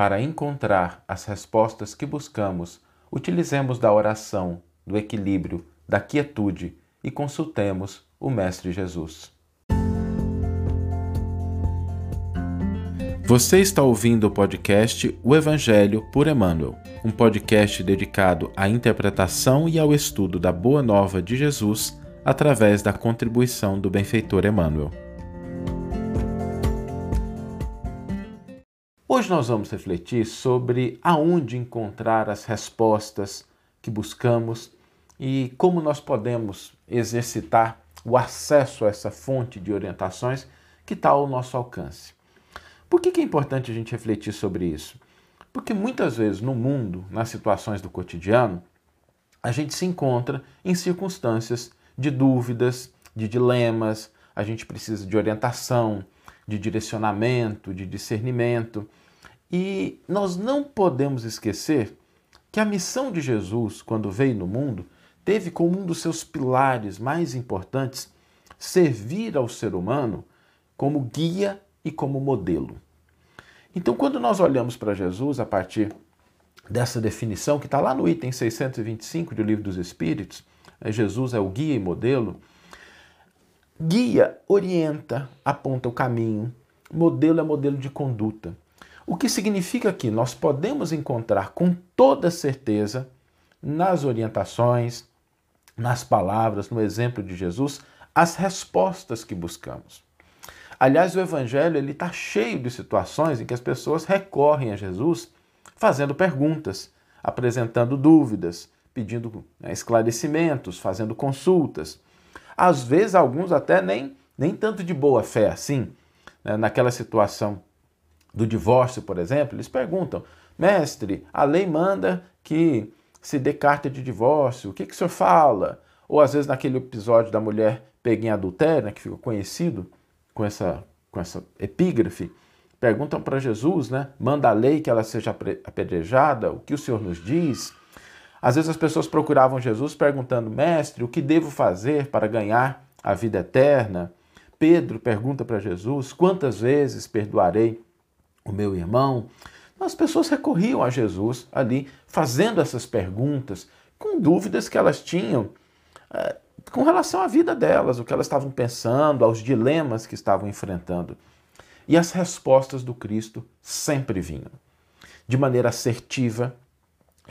para encontrar as respostas que buscamos, utilizemos da oração, do equilíbrio, da quietude e consultemos o Mestre Jesus. Você está ouvindo o podcast O Evangelho por Emmanuel, um podcast dedicado à interpretação e ao estudo da Boa Nova de Jesus através da contribuição do benfeitor Emmanuel. Hoje nós vamos refletir sobre aonde encontrar as respostas que buscamos e como nós podemos exercitar o acesso a essa fonte de orientações que está ao nosso alcance. Por que, é importante a gente refletir sobre isso? Porque muitas vezes no mundo, nas situações do cotidiano, a gente se encontra em circunstâncias de dúvidas, de dilemas, a gente precisa de orientação, de direcionamento, de discernimento. E nós não podemos esquecer que a missão de Jesus, quando veio no mundo, teve como um dos seus pilares mais importantes servir ao ser humano como guia e como modelo. Então, quando nós olhamos para Jesus a partir dessa definição que está lá no item 625 do Livro dos Espíritos, né, Jesus é o guia e modelo. Guia orienta, aponta o caminho, modelo é modelo de conduta. O que significa que nós podemos encontrar com toda certeza nas orientações, nas palavras, no exemplo de Jesus, as respostas que buscamos. Aliás, o Evangelho ele está cheio de situações em que as pessoas recorrem a Jesus fazendo perguntas, apresentando dúvidas, pedindo né, esclarecimentos, fazendo consultas. Às vezes, alguns até nem, nem tanto de boa fé assim. Né? Naquela situação do divórcio, por exemplo, eles perguntam: Mestre, a lei manda que se dê carta de divórcio, o que, que o senhor fala? Ou às vezes naquele episódio da mulher pega em adultério, né, que ficou conhecido, com essa, com essa epígrafe, perguntam para Jesus, né? Manda a lei que ela seja apedrejada, o que o Senhor nos diz? Às vezes as pessoas procuravam Jesus perguntando, mestre, o que devo fazer para ganhar a vida eterna? Pedro pergunta para Jesus, quantas vezes perdoarei o meu irmão? As pessoas recorriam a Jesus ali, fazendo essas perguntas, com dúvidas que elas tinham. É, com relação à vida delas, o que elas estavam pensando, aos dilemas que estavam enfrentando. E as respostas do Cristo sempre vinham. De maneira assertiva,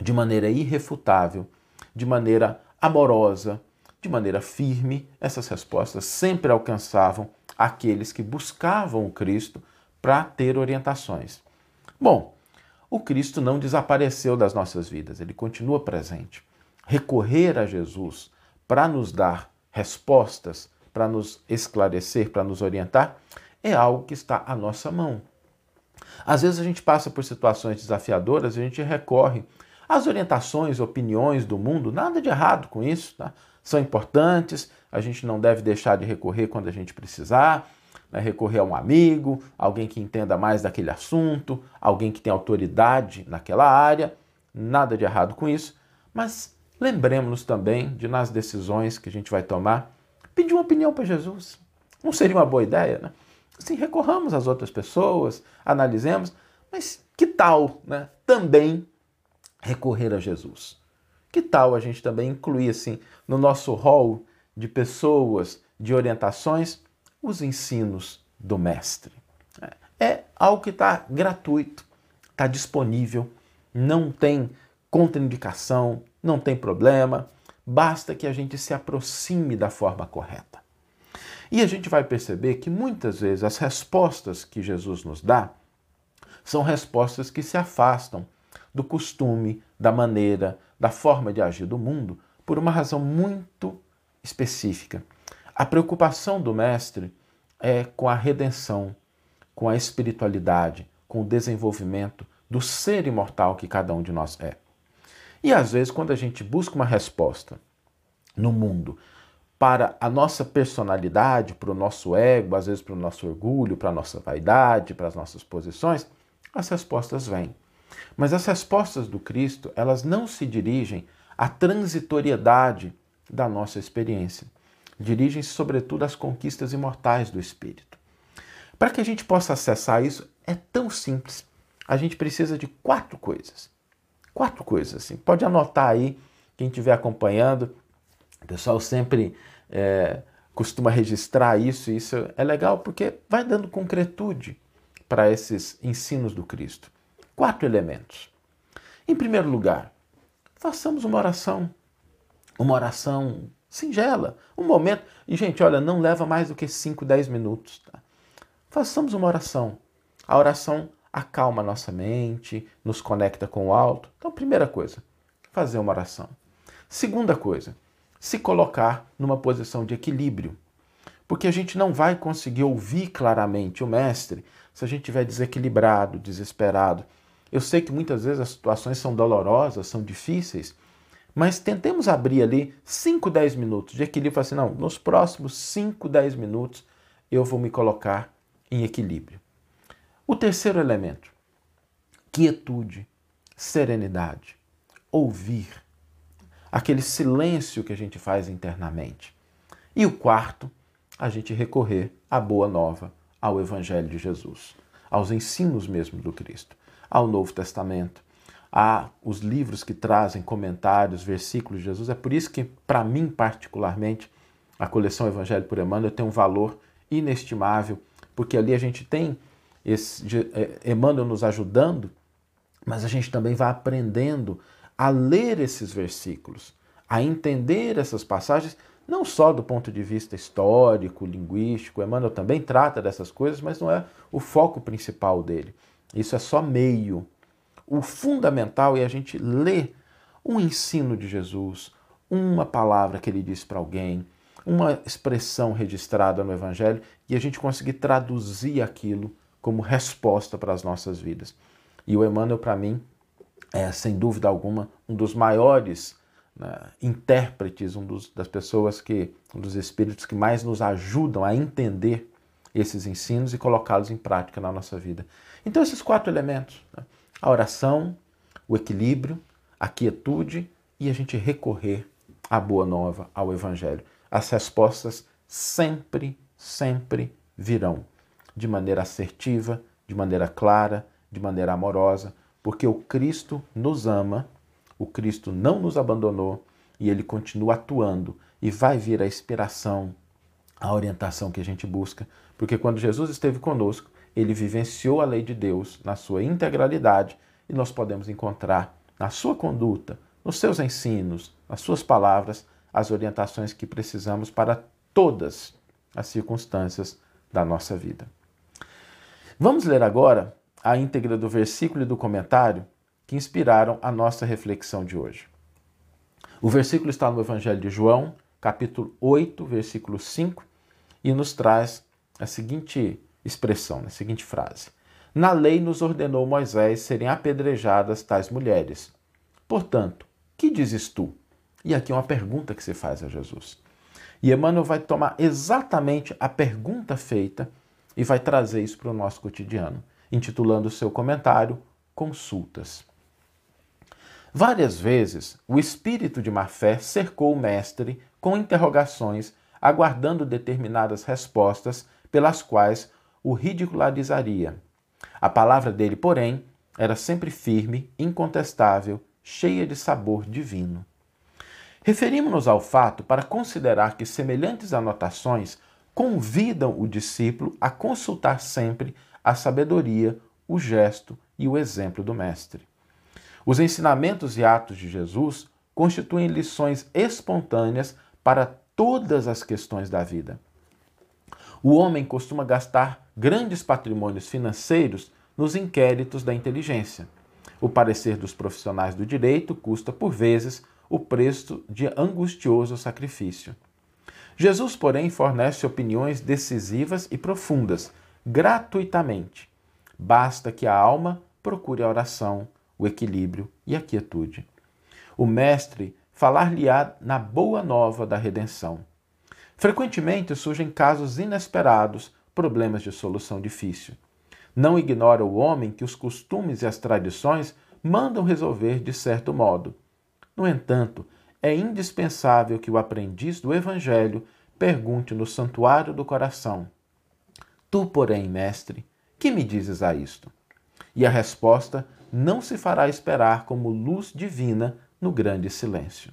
de maneira irrefutável, de maneira amorosa, de maneira firme, essas respostas sempre alcançavam aqueles que buscavam o Cristo para ter orientações. Bom, o Cristo não desapareceu das nossas vidas, ele continua presente. Recorrer a Jesus para nos dar respostas, para nos esclarecer, para nos orientar, é algo que está à nossa mão. Às vezes a gente passa por situações desafiadoras e a gente recorre às orientações, opiniões do mundo, nada de errado com isso, tá? são importantes, a gente não deve deixar de recorrer quando a gente precisar, né? recorrer a um amigo, alguém que entenda mais daquele assunto, alguém que tem autoridade naquela área, nada de errado com isso, mas lembremos-nos também de, nas decisões que a gente vai tomar, pedir uma opinião para Jesus. Não seria uma boa ideia, né? Assim, recorramos às outras pessoas, analisemos, mas que tal né, também recorrer a Jesus? Que tal a gente também incluir assim no nosso rol de pessoas, de orientações, os ensinos do Mestre? É algo que está gratuito, está disponível, não tem contraindicação, não tem problema, basta que a gente se aproxime da forma correta. E a gente vai perceber que muitas vezes as respostas que Jesus nos dá são respostas que se afastam do costume, da maneira, da forma de agir do mundo, por uma razão muito específica. A preocupação do Mestre é com a redenção, com a espiritualidade, com o desenvolvimento do ser imortal que cada um de nós é. E às vezes, quando a gente busca uma resposta no mundo para a nossa personalidade, para o nosso ego, às vezes para o nosso orgulho, para a nossa vaidade, para as nossas posições, as respostas vêm. Mas as respostas do Cristo, elas não se dirigem à transitoriedade da nossa experiência. Dirigem-se, sobretudo, às conquistas imortais do Espírito. Para que a gente possa acessar isso, é tão simples. a gente precisa de quatro coisas. Quatro coisas, assim. Pode anotar aí, quem estiver acompanhando. O pessoal sempre é, costuma registrar isso, e isso é legal porque vai dando concretude para esses ensinos do Cristo. Quatro elementos. Em primeiro lugar, façamos uma oração. Uma oração singela, um momento. E, gente, olha, não leva mais do que 5, 10 minutos. Tá? Façamos uma oração. A oração acalma nossa mente, nos conecta com o alto. Então, primeira coisa, fazer uma oração. Segunda coisa, se colocar numa posição de equilíbrio. Porque a gente não vai conseguir ouvir claramente o mestre se a gente estiver desequilibrado, desesperado. Eu sei que muitas vezes as situações são dolorosas, são difíceis, mas tentemos abrir ali 5, 10 minutos de equilíbrio. Assim, não, nos próximos 5, 10 minutos eu vou me colocar em equilíbrio. O terceiro elemento, quietude, serenidade, ouvir, aquele silêncio que a gente faz internamente. E o quarto, a gente recorrer à boa nova, ao Evangelho de Jesus, aos ensinos mesmo do Cristo, ao Novo Testamento, a os livros que trazem comentários, versículos de Jesus. É por isso que, para mim particularmente, a coleção Evangelho por Emmanuel tem um valor inestimável, porque ali a gente tem esse, é, Emmanuel nos ajudando, mas a gente também vai aprendendo a ler esses versículos, a entender essas passagens, não só do ponto de vista histórico, linguístico, Emmanuel também trata dessas coisas, mas não é o foco principal dele. Isso é só meio. O fundamental é a gente ler um ensino de Jesus, uma palavra que ele disse para alguém, uma expressão registrada no Evangelho e a gente conseguir traduzir aquilo como resposta para as nossas vidas. E o Emmanuel, para mim, é, sem dúvida alguma, um dos maiores né, intérpretes, um dos, das pessoas que, um dos espíritos que mais nos ajudam a entender esses ensinos e colocá-los em prática na nossa vida. Então, esses quatro elementos: né, a oração, o equilíbrio, a quietude e a gente recorrer à boa nova, ao Evangelho. As respostas sempre, sempre virão de maneira assertiva, de maneira clara, de maneira amorosa, porque o Cristo nos ama, o Cristo não nos abandonou e ele continua atuando e vai vir a inspiração, a orientação que a gente busca, porque quando Jesus esteve conosco, ele vivenciou a lei de Deus na sua integralidade e nós podemos encontrar na sua conduta, nos seus ensinos, nas suas palavras, as orientações que precisamos para todas as circunstâncias da nossa vida. Vamos ler agora a íntegra do versículo e do comentário que inspiraram a nossa reflexão de hoje. O versículo está no Evangelho de João, capítulo 8, versículo 5, e nos traz a seguinte expressão, a seguinte frase: Na lei nos ordenou Moisés serem apedrejadas tais mulheres. Portanto, que dizes tu? E aqui é uma pergunta que se faz a Jesus. E Emmanuel vai tomar exatamente a pergunta feita e vai trazer isso para o nosso cotidiano, intitulando o seu comentário Consultas. Várias vezes, o espírito de má fé cercou o mestre com interrogações, aguardando determinadas respostas pelas quais o ridicularizaria. A palavra dele, porém, era sempre firme, incontestável, cheia de sabor divino. Referimos-nos ao fato para considerar que semelhantes anotações convidam o discípulo a consultar sempre a sabedoria, o gesto e o exemplo do Mestre. Os ensinamentos e atos de Jesus constituem lições espontâneas para todas as questões da vida. O homem costuma gastar grandes patrimônios financeiros nos inquéritos da inteligência. O parecer dos profissionais do direito custa, por vezes, o preço de angustioso sacrifício. Jesus, porém, fornece opiniões decisivas e profundas, gratuitamente. Basta que a alma procure a oração, o equilíbrio e a quietude. O Mestre falar-lhe-á na boa nova da redenção. Frequentemente surgem casos inesperados, problemas de solução difícil. Não ignora o homem que os costumes e as tradições mandam resolver de certo modo. No entanto, é indispensável que o aprendiz do Evangelho pergunte no santuário do coração: Tu, porém, mestre, que me dizes a isto? e a resposta não se fará esperar como luz divina no grande silêncio.